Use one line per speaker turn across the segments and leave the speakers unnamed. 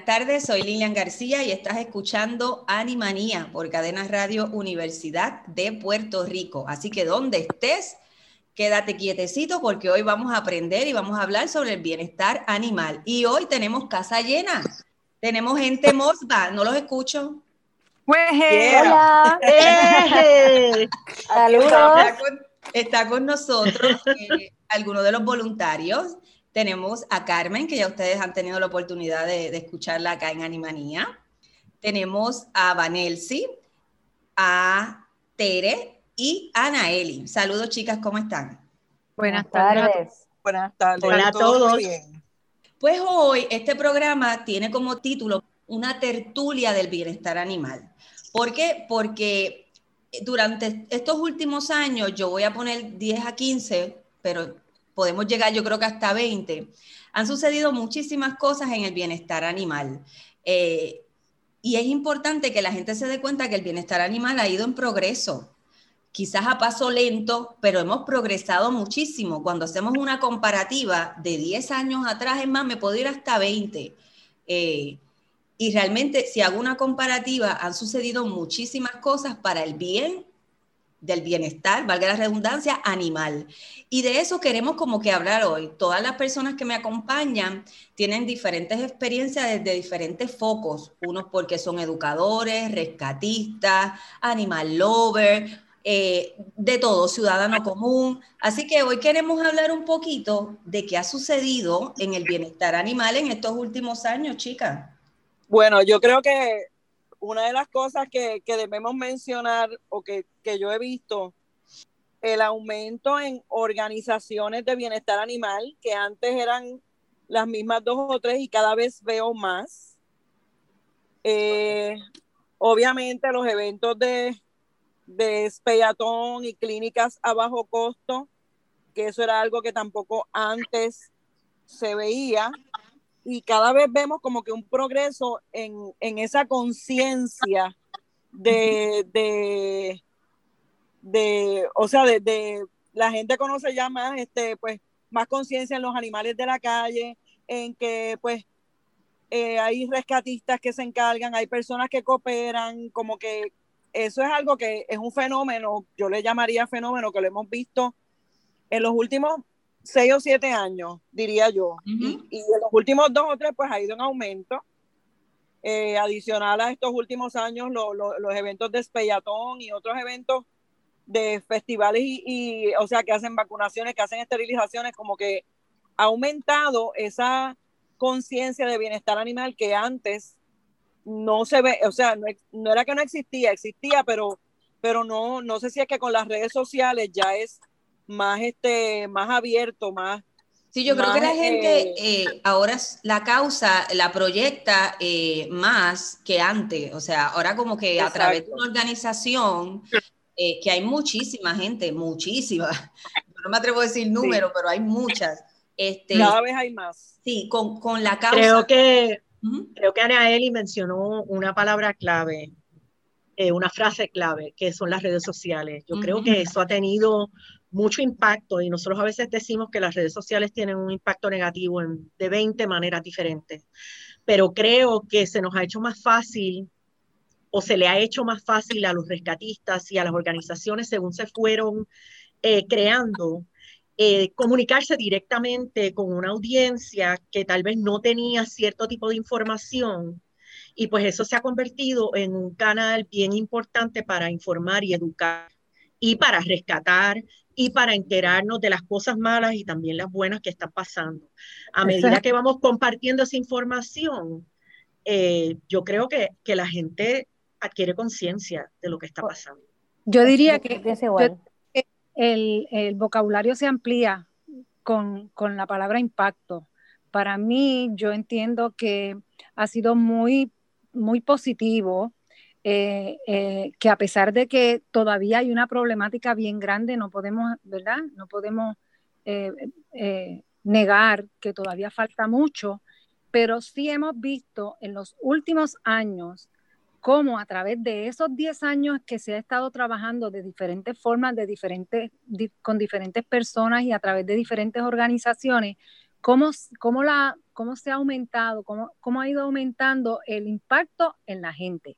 Buenas tardes, soy Lilian García y estás escuchando Animanía por Cadena Radio Universidad de Puerto Rico. Así que donde estés, quédate quietecito porque hoy vamos a aprender y vamos a hablar sobre el bienestar animal. Y hoy tenemos casa llena. Tenemos gente mosba, no los escucho.
Hola.
Saludos. Está con, está con nosotros eh, algunos de los voluntarios tenemos a Carmen, que ya ustedes han tenido la oportunidad de, escucharla acá en Animanía. Tenemos a Vanelsi, a Tere y a Anaeli. Saludos, chicas, ¿cómo están?
Buenas tardes.
Buenas tardes.
Hola a todos.
Pues hoy este programa tiene como título una tertulia del bienestar animal. ¿Por qué? Porque durante estos últimos años, yo voy a poner 10 a 15, pero podemos llegar yo creo que hasta 20, han sucedido muchísimas cosas en el bienestar animal. Eh, y es importante que la gente se dé cuenta que el bienestar animal ha ido en progreso. Quizás a paso lento, pero hemos progresado muchísimo. Cuando hacemos una comparativa de 10 años atrás, es más, me puedo ir hasta 20. Eh, y realmente, si hago una comparativa, han sucedido muchísimas cosas para el bien del bienestar, valga la redundancia, animal. Y de eso queremos como que hablar hoy. Todas las personas que me acompañan tienen diferentes experiencias desde diferentes focos, unos porque son educadores, rescatistas, animal lover, eh, de todo, ciudadano común. Así que hoy queremos hablar un poquito de qué ha sucedido en el bienestar animal en estos últimos años, chicas.
Bueno, yo creo que una de las cosas que, debemos mencionar o que, yo he visto, el aumento en organizaciones de bienestar animal, que antes eran las mismas dos o tres y cada vez veo más. Eh, obviamente los eventos de, de y clínicas a bajo costo, que eso era algo que tampoco antes se veía y cada vez vemos como que un progreso en, esa conciencia de, de, o sea, de, la gente conoce ya más, este, pues, más conciencia en los animales de la calle, en que, pues, eh, hay rescatistas que se encargan, hay personas que cooperan, como que eso es algo que es un fenómeno, yo le llamaría fenómeno que lo hemos visto en los últimos seis o siete años, diría yo. y, en los últimos dos o tres, pues ha ido en aumento. Eh, adicional a estos últimos años, los eventos de Espellatón y otros eventos de festivales y, o sea, que hacen vacunaciones, que hacen esterilizaciones, como que ha aumentado esa conciencia de bienestar animal que antes no se ve, o sea, no, no, era que no existía, existía, pero, pero no, no sé si es que con las redes sociales ya es más, este, más abierto, más...
Sí, yo creo que la gente eh, eh, ahora la causa la proyecta eh, más que antes, o sea, ahora como que a través de una organización, que hay muchísima gente, muchísima, no me atrevo a decir número, pero hay muchas. Este,
Cada vez hay más.
Sí, con, con la causa.
Creo que, creo que Ana Eli mencionó una palabra clave, una frase clave, que son las redes sociales. Yo creo que eso ha tenido mucho impacto y nosotros a veces decimos que las redes sociales tienen un impacto negativo en, de 20 maneras diferentes, pero creo que se nos ha hecho más fácil o se le ha hecho más fácil a los rescatistas y a las organizaciones según se fueron eh, creando eh, comunicarse directamente con una audiencia que tal vez no tenía cierto tipo de información y pues eso se ha convertido en un canal bien importante para informar y educar y para rescatar y para enterarnos de las cosas malas y también las buenas que están pasando. A medida que vamos compartiendo esa información, eh, yo creo que, que, la gente adquiere conciencia de lo que está pasando.
Yo diría que, el, el, vocabulario se amplía con, con la palabra impacto. Para mí, yo entiendo que ha sido muy, muy positivo eh, eh, que a pesar de que todavía hay una problemática bien grande, no podemos, ¿verdad? No podemos eh, negar que todavía falta mucho, pero sí hemos visto en los últimos años cómo a través de esos 10 años que se ha estado trabajando de diferentes formas, de diferentes, con diferentes personas y a través de diferentes organizaciones, cómo, cómo, se ha aumentado, cómo, cómo ha ido aumentando el impacto en la gente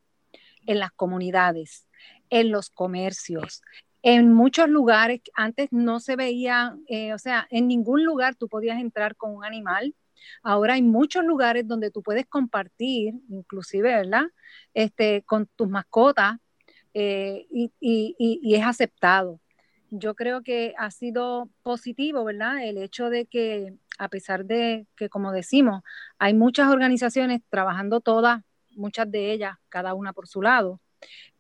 en las comunidades, en los comercios. En muchos lugares antes no se veía, eh, o sea, en ningún lugar tú podías entrar con un animal. Ahora hay muchos lugares donde tú puedes compartir, inclusive, ¿verdad? Este, con tus mascotas eh, y, y es aceptado. Yo creo que ha sido positivo, ¿verdad? El hecho de que, a pesar de que, como decimos, hay muchas organizaciones trabajando todas muchas de ellas, cada una por su lado,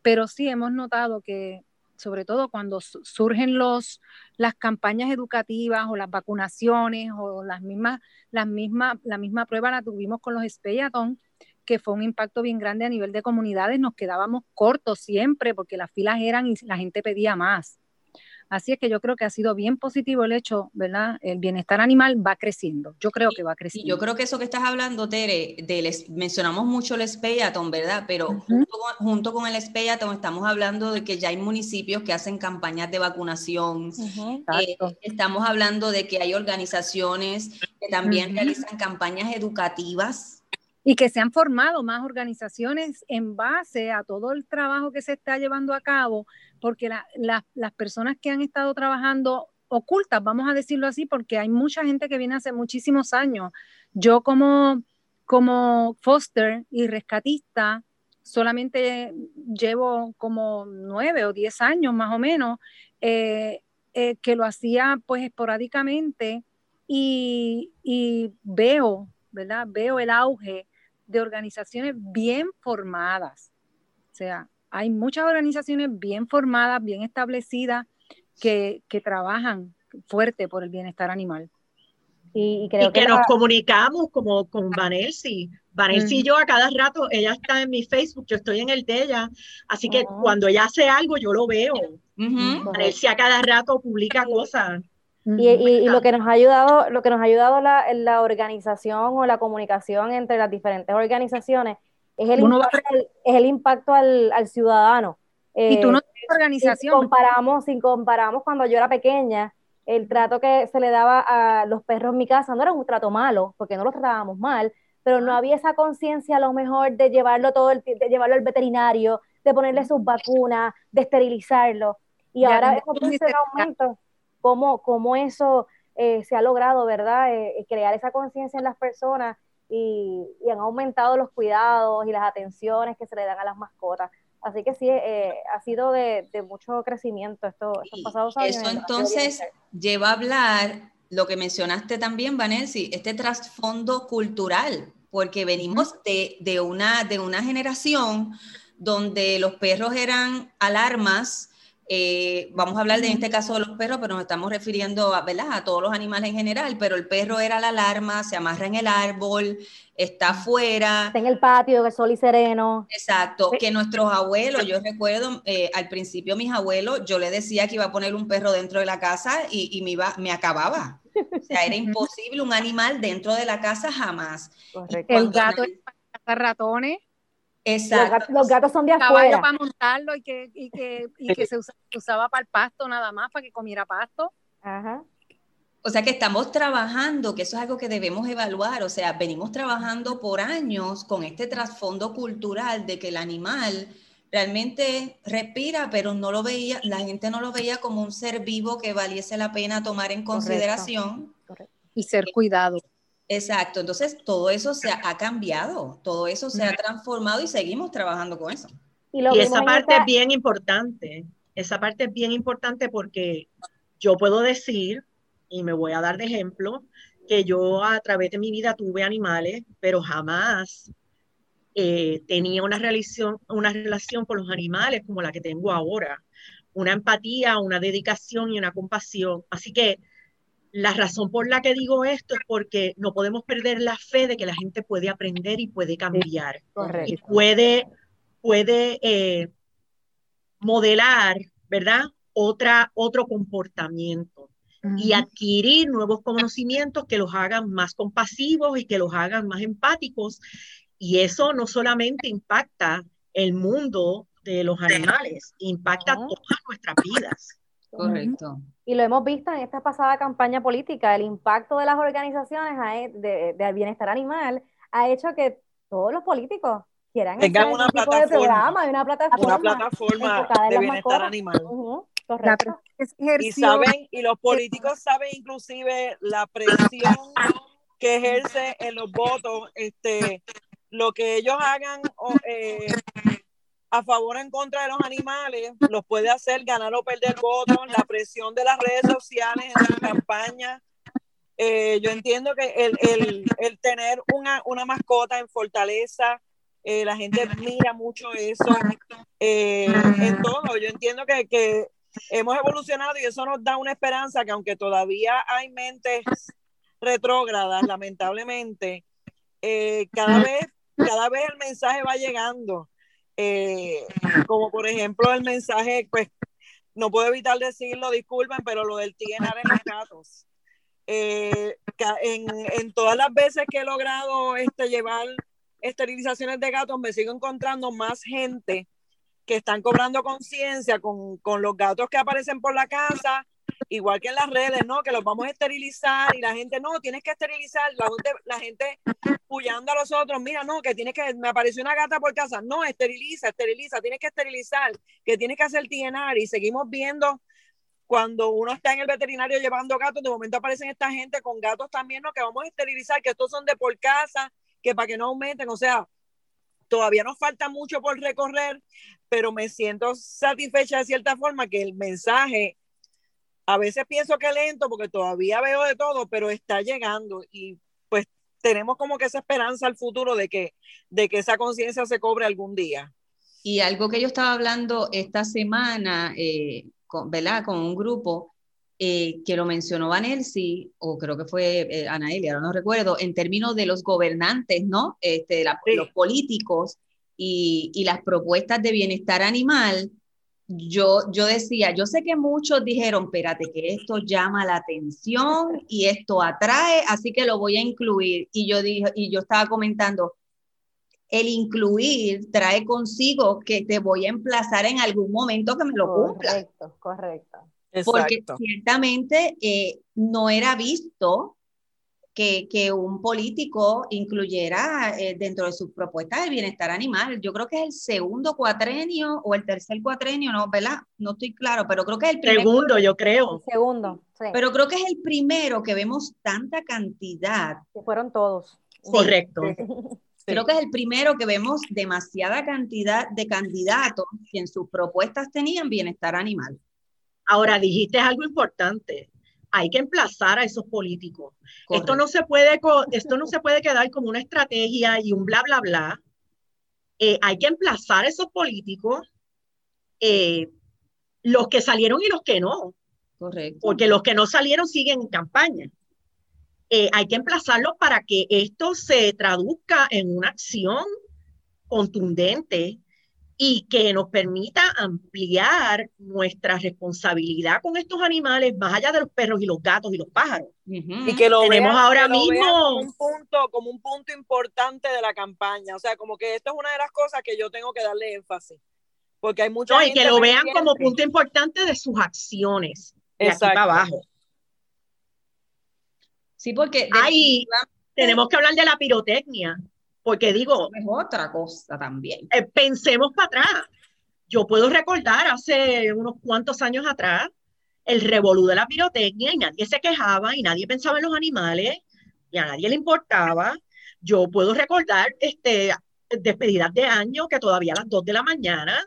pero sí hemos notado que sobre todo cuando surgen los, las campañas educativas o las vacunaciones o las mismas, las mismas, la misma prueba la tuvimos con los Speyaton, que fue un impacto bien grande a nivel de comunidades, nos quedábamos cortos siempre porque las filas eran y la gente pedía más. Así es que yo creo que ha sido bien positivo el hecho, ¿verdad? El bienestar animal va creciendo. Yo creo que va creciendo.
Y yo creo que eso que estás hablando, Tere, de mencionamos mucho el Speyaton, ¿verdad? Pero junto, con, el Speyaton estamos hablando de que ya hay municipios que hacen campañas de vacunación. Eh, estamos hablando de que hay organizaciones que también realizan campañas educativas
y que se han formado más organizaciones en base a todo el trabajo que se está llevando a cabo porque las personas que han estado trabajando ocultas, vamos a decirlo así, porque hay mucha gente que viene hace muchísimos años. Yo como, como foster y rescatista, solamente llevo como nueve o diez años más o menos, eh, eh, que lo hacía pues esporádicamente y, y, veo, ¿verdad? Veo el auge de organizaciones bien formadas. O sea, hay muchas organizaciones bien formadas, bien establecidas, que, trabajan fuerte por el bienestar animal.
Y, creo que, nos comunicamos como con Vanelsi. Vanelsi y yo a cada rato, ella está en mi Facebook, yo estoy en el de ella, así que oh. cuando ella hace algo yo lo veo. Vanelsi a cada rato publica cosas.
Y, lo que nos ha ayudado, lo que nos ha ayudado la, la organización o la comunicación entre las diferentes organizaciones es el, impacto, es el impacto al, al ciudadano.
y tú no eh, tienes organización.
Si comparamos, si comparamos cuando yo era pequeña, el trato que se le daba a los perros en mi casa no era un trato malo, porque no los tratábamos mal, pero no había esa conciencia a lo mejor de llevarlo todo el, de llevarlo al veterinario, de ponerle sus vacunas, de esterilizarlo. Y ahora hemos visto en aumento cómo, cómo eso eh, se ha logrado, ¿verdad? Eh, crear esa conciencia en las personas y, han aumentado los cuidados y las atenciones que se le dan a las mascotas. Así que sí, eh, ha sido de, mucho crecimiento estos, pasados años.
Eso entonces lleva a hablar lo que mencionaste también, Vanelsi, este trasfondo cultural, porque venimos de, de, una, de una generación donde los perros eran alarmas, eh, vamos a hablar de en este caso de los perros, pero nos estamos refiriendo a, a todos los animales en general, pero el perro era la alarma, se amarra en el árbol, está afuera.
Está en el patio, de sol y sereno.
Exacto, que nuestros abuelos, yo recuerdo eh, al principio mis abuelos, yo le decía que iba a poner un perro dentro de la casa y, me, iba, me acababa. O sea, era imposible un animal dentro de la casa jamás.
El gato ratones.
Exacto. Los, gatos, son de afuera.
para montarlo y que, y que, y que se, usaba, para el pasto nada más, para que comiera pasto. Ajá.
O sea que estamos trabajando, que eso es algo que debemos evaluar, o sea, venimos trabajando por años con este trasfondo cultural de que el animal realmente respira, pero no lo veía, la gente no lo veía como un ser vivo que valiese la pena tomar en consideración.
Y ser cuidado.
Exacto, entonces todo eso se ha, cambiado, todo eso se ha transformado y seguimos trabajando con eso.
Y, esa parte es bien importante, esa parte es bien importante porque yo puedo decir, y me voy a dar de ejemplo, que yo a través de mi vida tuve animales, pero jamás eh, tenía una relación, una relación con los animales como la que tengo ahora. Una empatía, una dedicación y una compasión. Así que la razón por la que digo esto es porque no podemos perder la fe de que la gente puede aprender y puede cambiar. y puede, puede eh, modelar, ¿verdad? Otra, otro comportamiento y adquirir nuevos conocimientos que los hagan más compasivos y que los hagan más empáticos. Y eso no solamente impacta el mundo de los animales, impacta todas nuestras vidas.
Correcto.
Y lo hemos visto en esta pasada campaña política, el impacto de las organizaciones de, de bienestar animal ha hecho que todos los políticos quieran
tengan una plataforma,
de programa, una plataforma,
una plataforma de bienestar animal. y saben, y los políticos saben inclusive la presión que ejerce en los votos, este, lo que ellos hagan eh, a favor o en contra de los animales, los puede hacer ganar o perder votos, la presión de las redes sociales en su campaña. Eh, yo entiendo que el, el, el tener una, una mascota en fortaleza, eh, la gente mira mucho eso eh, en todo. Yo entiendo que, que, hemos evolucionado y eso nos da una esperanza que aunque todavía hay mentes retrógradas, lamentablemente, cada, vez, cada vez el mensaje va llegando. Como por ejemplo el mensaje, pues no puedo evitar decirlo, disculpen, pero lo del TNR en los gatos. en, en, todas las veces que he logrado este, llevar esterilizaciones de gatos, me sigo encontrando más gente que están cobrando conciencia con, los gatos que aparecen por la casa, igual que en las redes, ¿no? Que los vamos a esterilizar y la gente, no, tienes que esterilizar, la gente a los otros, mira, no, que tienes que, me apareció una gata por casa, no, esteriliza, esteriliza, tienes que esterilizar, que tienes que hacer TNR y seguimos viendo cuando uno está en el veterinario llevando gatos, de momento aparecen esta gente con gatos también, ¿no? Que vamos a esterilizar, que estos son de por casa, que para que no aumenten, o sea, todavía nos falta mucho por recorrer, pero me siento satisfecha de cierta forma que el mensaje, a veces pienso que lento porque todavía veo de todo, pero está llegando y tenemos como que esa esperanza al futuro de que, de que esa conciencia se cobre algún día.
Y algo que yo estaba hablando esta semana, eh, con, ¿verdad? Con un grupo, eh, que lo mencionó Vanelsi, o creo que fue eh, Anaelia, ahora no recuerdo, en términos de los gobernantes, ¿no? Este, Los políticos y, y, las propuestas de bienestar animal, yo, yo decía, yo sé que muchos dijeron, espérate, que esto llama la atención y esto atrae, así que lo voy a incluir. Y yo, dije, y yo estaba comentando, el incluir trae consigo que te voy a emplazar en algún momento que me lo cumpla.
Correcto, correcto.
Porque ciertamente eh, no era visto que, que un político incluyera eh, dentro de sus propuestas el bienestar animal. Yo creo que es el segundo cuatrenio o el tercer cuatrenio, no, ¿verdad? No estoy claro, pero creo que es el
primero. Segundo, yo creo.
segundo, sí.
Pero creo que es el primero que vemos tanta cantidad.
Que fueron todos.
Correcto.
Creo que es el primero que vemos demasiada cantidad de candidatos que en sus propuestas tenían bienestar animal.
Ahora dijiste algo importante. Hay que emplazar a esos políticos. Esto no, se puede, esto no se puede quedar como una estrategia y un bla, bla, bla. Eh, hay que emplazar a esos políticos, eh, los que salieron y los que no.
Correcto.
Porque los que no salieron siguen en campaña. Eh, hay que emplazarlos para que esto se traduzca en una acción contundente y que nos permita ampliar nuestra responsabilidad con estos animales más allá de los perros y los gatos y los pájaros.
Y que lo tenemos ahora mismo como un punto como un punto importante de la campaña, o sea, como que esto es una de las cosas que yo tengo que darle énfasis. Porque hay mucha
no, y que lo vean como punto importante de sus acciones. De aquí para abajo.
Sí, porque
ahí tenemos que hablar de la pirotecnia. Porque digo...
Es otra cosa también.
Eh, pensemos para atrás. Yo puedo recordar hace unos cuantos años atrás el revolú de la pirotecnia y nadie se quejaba y nadie pensaba en los animales y a nadie le importaba. Yo puedo recordar este, despedidas de año que todavía a las 2 de la mañana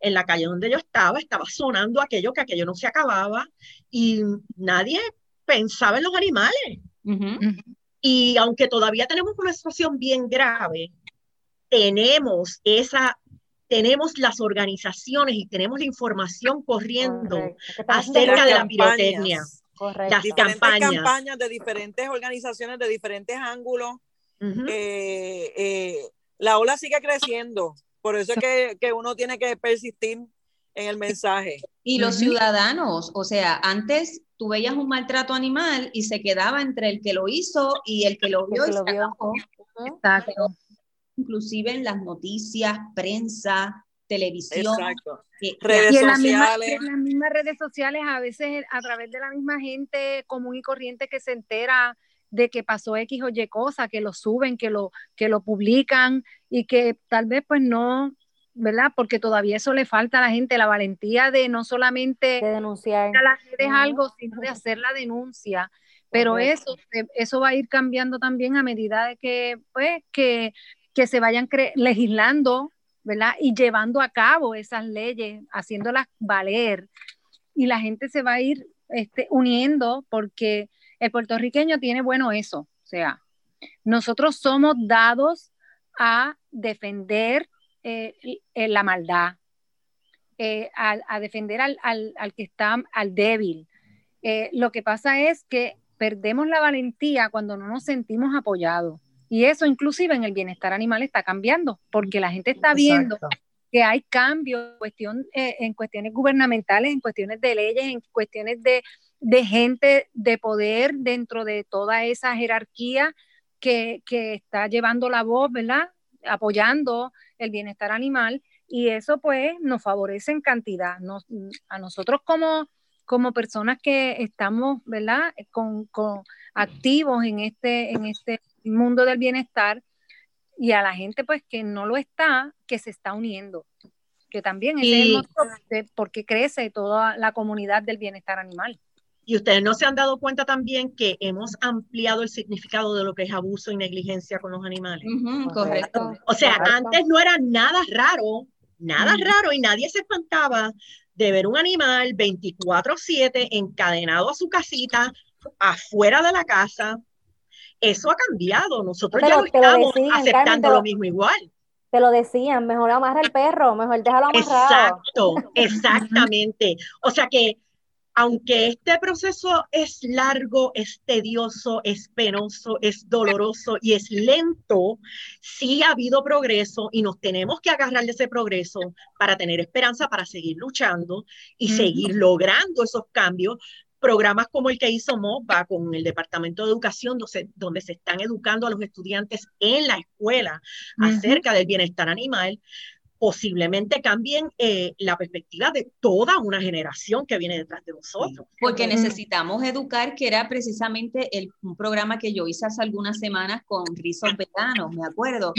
en la calle donde yo estaba, estaba sonando aquello que aquello no se acababa y nadie pensaba en los animales. Y aunque todavía tenemos una situación bien grave, tenemos esa tenemos las organizaciones y tenemos la información corriendo acerca de la pirotecnia.
Las campañas. campañas de diferentes organizaciones, de diferentes ángulos. Eh, eh, la ola sigue creciendo. Por eso es que, que, uno tiene que persistir en el mensaje.
Y los ciudadanos, o sea, antes tú veías un maltrato animal y se quedaba entre el que lo hizo y el que lo vio. y Exacto. Inclusive en las noticias, prensa, televisión. Exacto.
redes sociales. en las mismas redes sociales, a veces a través de la misma gente común y corriente que se entera de que pasó X o Y cosa, que lo suben, que lo, que lo publican y que tal vez pues no, ¿verdad? Porque todavía eso le falta a la gente, la valentía de no solamente
denunciar
a las redes algo, sino de hacer la denuncia. Pero eso, eso va a ir cambiando también a medida de que, pues, que, que se vayan legislando, ¿verdad? Y llevando a cabo esas leyes, haciéndolas valer. Y la gente se va a ir este, uniendo porque el puertorriqueño tiene bueno eso, o sea, nosotros somos dados a defender eh, la maldad, eh, a, defender al, que está, al débil. Eh, lo que pasa es que perdemos la valentía cuando no nos sentimos apoyados. Y eso inclusive en el bienestar animal está cambiando, porque la gente está viendo que hay cambios en, cuestión, en cuestiones gubernamentales, en cuestiones de leyes, en cuestiones de, de gente de poder dentro de toda esa jerarquía que, está llevando la voz, ¿verdad? Apoyando el bienestar animal y eso pues nos favorece en cantidad. a nosotros como, como personas que estamos, ¿verdad? Con, activos en este, en este mundo del bienestar y a la gente pues que no lo está, que se está uniendo que también es el motivo de por qué crece toda la comunidad del bienestar animal.
Y ustedes no se han dado cuenta también que hemos ampliado el significado de lo que es abuso y negligencia con los animales.
correcto.
O sea, antes no era nada raro, nada raro y nadie se espantaba de ver un animal 24/7 encadenado a su casita, afuera de la casa. Eso ha cambiado. Nosotros ya lo estamos aceptando lo mismo igual.
Te lo decían, mejor amarra el perro, mejor déjalo
amarrado. Exacto, exactamente. O sea que aunque este proceso es largo, es tedioso, es penoso, es doloroso y es lento, sí ha habido progreso y nos tenemos que agarrar de ese progreso para tener esperanza, para seguir luchando y seguir logrando esos cambios. Programas como el que hizo MOVA con el Departamento de Educación, donde, se están educando a los estudiantes en la escuela acerca del bienestar animal, posiblemente cambien eh, la perspectiva de toda una generación que viene detrás de nosotros.
Porque necesitamos educar, que era precisamente el, un programa que yo hice hace algunas semanas con rizos veganos, me acuerdo.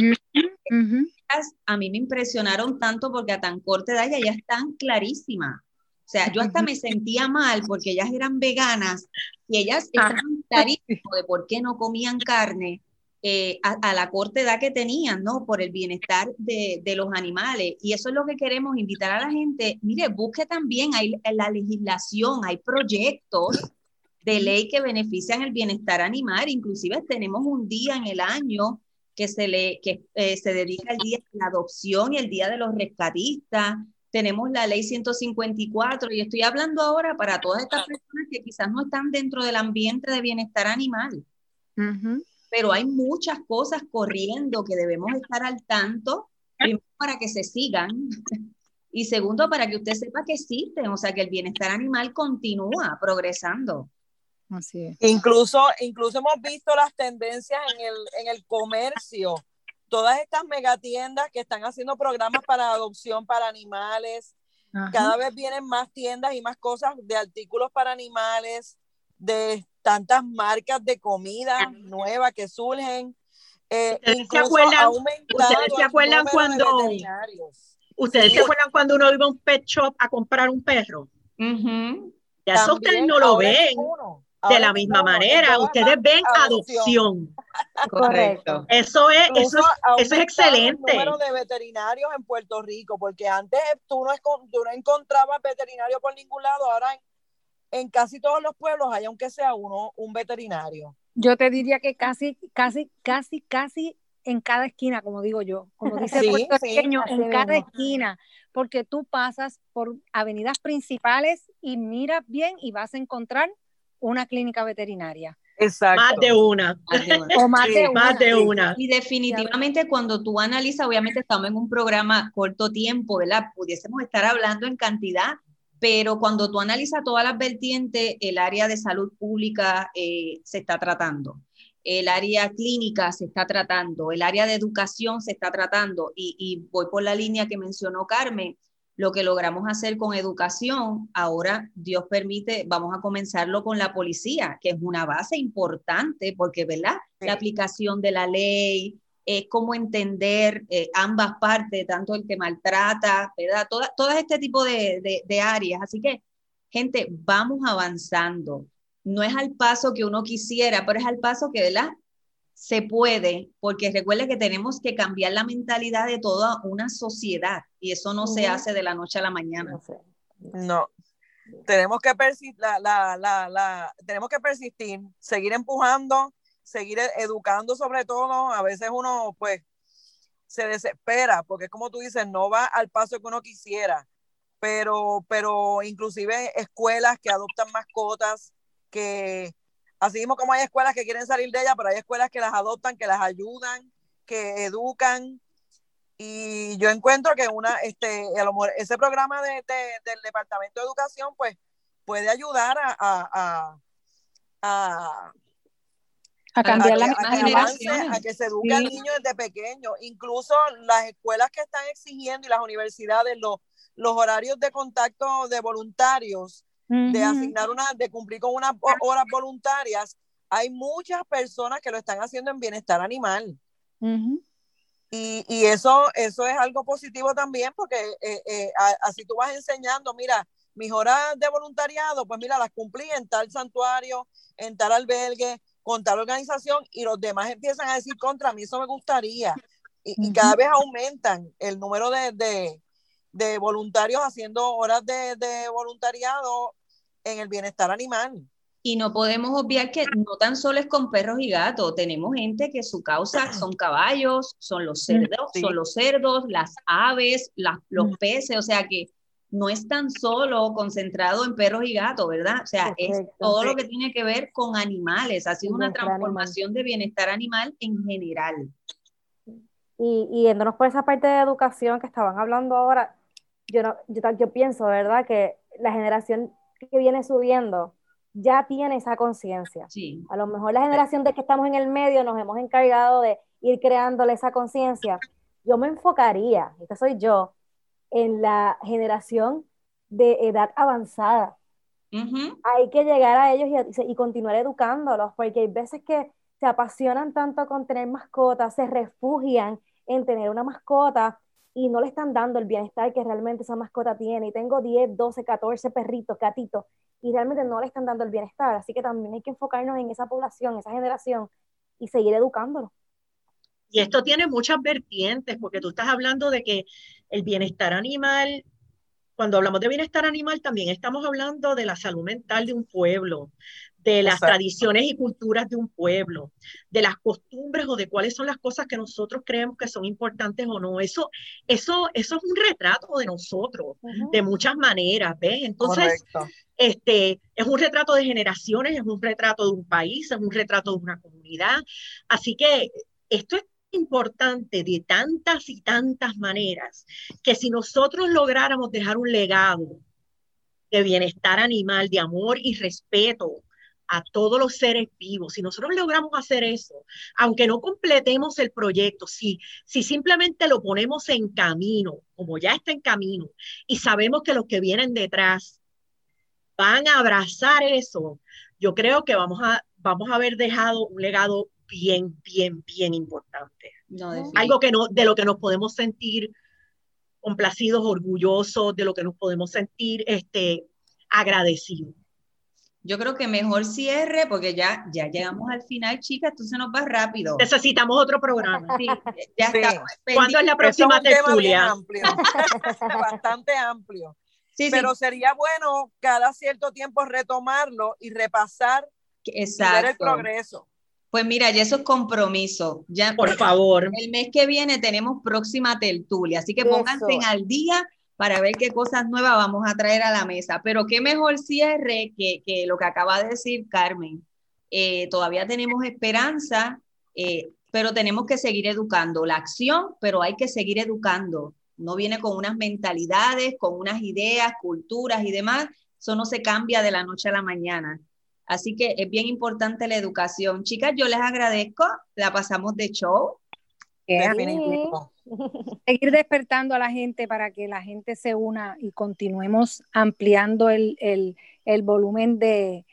A mí me impresionaron tanto porque a tan corta edad ya están clarísimas. O sea, yo hasta me sentía mal porque ellas eran veganas y ellas estaban clarísimas de por qué no comían carne eh, a, la corta edad que tenían, ¿no? Por el bienestar de, de, los animales. Y eso es lo que queremos, invitar a la gente. Mire, busque también, hay la legislación, hay proyectos de ley que benefician el bienestar animal. Inclusive tenemos un día en el año que se, le, que, eh, se dedica al día de la adopción y el día de los rescatistas. Tenemos la ley 154 y estoy hablando ahora para todas estas personas que quizás no están dentro del ambiente de bienestar animal pero hay muchas cosas corriendo que debemos estar al tanto, primero para que se sigan y segundo para que usted sepa que existen, o sea que el bienestar animal continúa progresando.
Así es. Incluso, incluso hemos visto las tendencias en el, en el comercio, todas estas megatiendas que están haciendo programas para adopción para animales, cada vez vienen más tiendas y más cosas de artículos para animales, de tantas marcas de comida nuevas que surgen.
Eh, ¿Ustedes, se acuerdan, ¿Ustedes se acuerdan cuando ustedes se acuerdan cuando uno iba a un pet shop a comprar un perro? Ya eso ustedes no lo ven. de la misma manera, ustedes ven adopción.
Correcto.
Eso es, eso, eso es excelente.
El número de veterinarios en Puerto Rico, porque antes tú no, tú no encontrabas veterinarios por ningún lado, ahora en, casi todos los pueblos hay, aunque sea uno, un veterinario.
Yo te diría que casi, casi, casi, casi en cada esquina, como digo yo, como dice el puertorriqueño, en cada esquina, porque tú pasas por avenidas principales y miras bien y vas a encontrar una clínica veterinaria.
Exacto. Más de una.
O más, de, una.
Y definitivamente cuando tú analizas, obviamente estamos en un programa corto tiempo, ¿verdad? Pudiésemos estar hablando en cantidad, pero cuando tú analizas todas las vertientes, el área de salud pública eh, se está tratando, el área clínica se está tratando, el área de educación se está tratando, y, y voy por la línea que mencionó Carmen, lo que logramos hacer con educación, ahora Dios permite, vamos a comenzarlo con la policía, que es una base importante porque, ¿verdad? La aplicación de la ley, es cómo entender eh, ambas partes, tanto el que maltrata, ¿verdad? Toda, todo este tipo de, de áreas. Así que, gente, vamos avanzando. No es al paso que uno quisiera, pero es al paso que, ¿verdad? se puede, porque recuerde que tenemos que cambiar la mentalidad de toda una sociedad y eso no se hace de la noche a la mañana.
No, tenemos que, persistir, la, la, tenemos que persistir, seguir empujando, seguir educando sobre todo. A veces uno pues se desespera porque como tú dices, no va al paso que uno quisiera, pero, pero inclusive escuelas que adoptan mascotas, que Así mismo como hay escuelas que quieren salir de ella, pero hay escuelas que las adoptan, que las ayudan, que educan. Y yo encuentro que una, este, ese programa de, del Departamento de Educación, pues, puede ayudar a, a,
a, a cambiar la
generación, a que se eduque al niño desde pequeño. Incluso las escuelas que están exigiendo y las universidades, los, los horarios de contacto de voluntarios, de asignar una, de cumplir con unas horas voluntarias, hay muchas personas que lo están haciendo en bienestar animal. y, y, eso, eso es algo positivo también porque eh, eh, así tú vas enseñando, mira, mis horas de voluntariado, pues mira, las cumplí en tal santuario, en tal albergue, con tal organización y los demás empiezan a decir contra mí, eso me gustaría. Y, cada vez aumentan el número de, de, de voluntarios haciendo horas de, de, voluntariado en el bienestar animal.
Y no podemos obviar que no tan solo es con perros y gatos, tenemos gente que su causa son caballos, son los cerdos, son los cerdos, las aves, los mm. peces, o sea que no es tan solo concentrado en perros y gatos, ¿verdad? O sea, es todo lo que tiene que ver con animales, ha sido una transformación de bienestar animal en general.
Y, y yéndonos por esa parte de educación que estaban hablando ahora, yo, no, yo, yo pienso, ¿verdad? Que la generación que viene subiendo ya tiene esa conciencia. A lo mejor la generación de que estamos en el medio nos hemos encargado de ir creándole esa conciencia. Yo me enfocaría, esta soy yo, en la generación de edad avanzada. Hay que llegar a ellos y, y, continuar educándolos, porque hay veces que se apasionan tanto con tener mascotas, se refugian en tener una mascota y no le están dando el bienestar que realmente esa mascota tiene. Y tengo 10, 12, 14 perritos, gatitos, y realmente no le están dando el bienestar. Así que también hay que enfocarnos en esa población, esa generación, y seguir educándolo.
Y esto tiene muchas vertientes, porque tú estás hablando de que el bienestar animal, cuando hablamos de bienestar animal, también estamos hablando de la salud mental de un pueblo, de las tradiciones y culturas de un pueblo, de las costumbres o de cuáles son las cosas que nosotros creemos que son importantes o no. Eso, eso, eso es un retrato de nosotros, de muchas maneras, ¿ves? Entonces, este, es un retrato de generaciones, es un retrato de un país, es un retrato de una comunidad. Así que esto es importante de tantas y tantas maneras que si nosotros lográramos dejar un legado de bienestar animal, de amor y respeto a todos los seres vivos. Si nosotros logramos hacer eso, aunque no completemos el proyecto, si, si simplemente lo ponemos en camino, como ya está en camino, y sabemos que los que vienen detrás van a abrazar eso, yo creo que vamos a, vamos a haber dejado un legado bien, bien, bien importante. Algo que no, de lo que nos podemos sentir complacidos, orgullosos, de lo que nos podemos sentir este, agradecidos.
yo creo que mejor cierre porque ya, ya llegamos al final, chicas, tú se nos va rápido.
Necesitamos otro programa.
Sí, ya está.
¿Cuándo es la próxima tertulia?
Amplio, bastante amplio. Sí, Pero sería bueno cada cierto tiempo retomarlo y repasar Exacto. y ver el progreso.
Pues mira, ya eso es compromiso. Ya,
Por favor.
El mes que viene tenemos próxima tertulia, así que pónganse al día para ver qué cosas nuevas vamos a traer a la mesa. Pero qué mejor cierre que, que lo que acaba de decir Carmen. Eh, todavía tenemos esperanza, eh, pero tenemos que seguir educando. La acción, pero hay que seguir educando. No viene con unas mentalidades, con unas ideas, culturas y demás. Eso no se cambia de la noche a la mañana. Así que es bien importante la educación. Chicas, yo les agradezco, la pasamos de show.
Seguir despertando a la gente para que la gente se una y continuemos ampliando el, volumen de,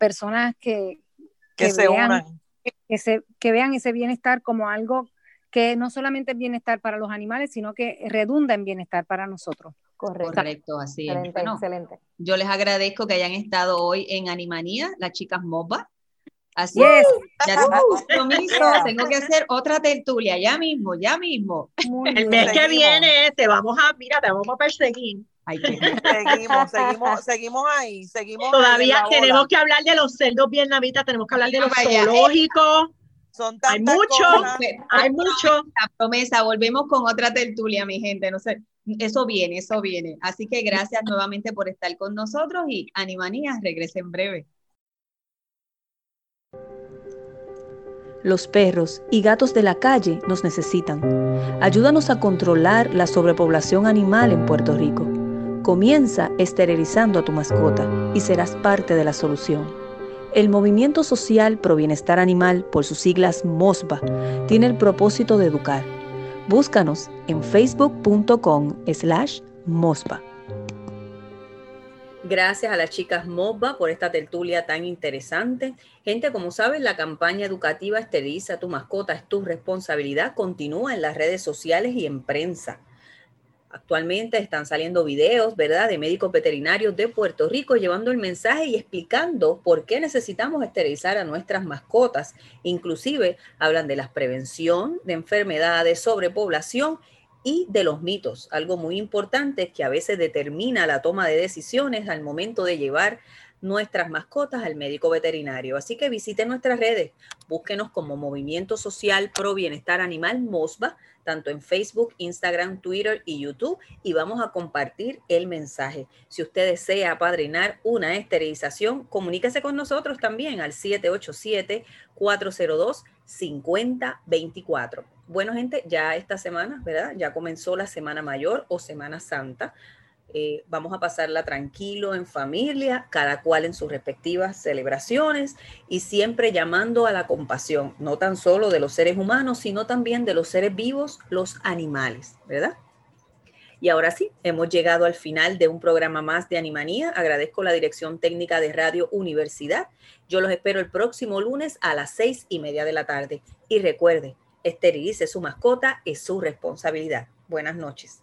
personas que,
que, se vean, unan.
Que, se, que vean ese bienestar como algo que no solamente es bienestar para los animales, sino que redunda en bienestar para nosotros.
Correcto. así excelente, Excelente. Yo les agradezco que hayan estado hoy en Animanía, las chicas MOBA. Así es. Ya tengo compromiso, tengo que hacer otra tertulia, ya mismo, ya mismo.
El mes que viene te vamos a, mira, te vamos a perseguir.
seguimos, seguimos, seguimos ahí, seguimos.
Todavía tenemos que hablar de los cerdos vietnamitas, tenemos que hablar de los zoológicos.
Son
hay mucho, hay mucho.
La promesa, volvemos con otra tertulia, mi gente. No sé, eso viene, eso viene. Así que gracias nuevamente por estar con nosotros y Animanías regrese en breve.
Los perros y gatos de la calle nos necesitan. Ayúdanos a controlar la sobrepoblación animal en Puerto Rico. Comienza esterilizando a tu mascota y serás parte de la solución. El Movimiento Social Pro Bienestar Animal, por sus siglas MOSBA, tiene el propósito de educar Búscanos en facebook.com slash mosba.
Gracias a las chicas MOSBA por esta tertulia tan interesante. Gente, como saben, la campaña educativa Esteriliza tu mascota es tu responsabilidad. Continúa en las redes sociales y en prensa. Actualmente están saliendo videos, ¿verdad?, de médicos veterinarios de Puerto Rico llevando el mensaje y explicando por qué necesitamos esterilizar a nuestras mascotas. Inclusive hablan de la prevención de enfermedades, sobrepoblación y de los mitos. Algo muy importante que a veces determina la toma de decisiones al momento de llevar nuestras mascotas al médico veterinario. Así que visiten nuestras redes, búsquenos como Movimiento Social Pro Bienestar Animal MOSBA, tanto en Facebook, Instagram, Twitter y YouTube, y vamos a compartir el mensaje. Si usted desea apadrinar una esterilización, comuníquese con nosotros también al 787-402-5024. Bueno, gente, ya esta semana, ¿verdad? Ya comenzó la Semana Mayor o Semana Santa. Eh, vamos a pasarla tranquilo en familia, cada cual en sus respectivas celebraciones y siempre llamando a la compasión, no tan solo de los seres humanos, sino también de los seres vivos, los animales, ¿verdad? Y ahora sí, hemos llegado al final de un programa más de Animanía. Agradezco la dirección técnica de Radio Universidad. Yo los espero el próximo lunes a las seis y media de la tarde. Y recuerde, esterilice su mascota, es su responsabilidad. Buenas noches.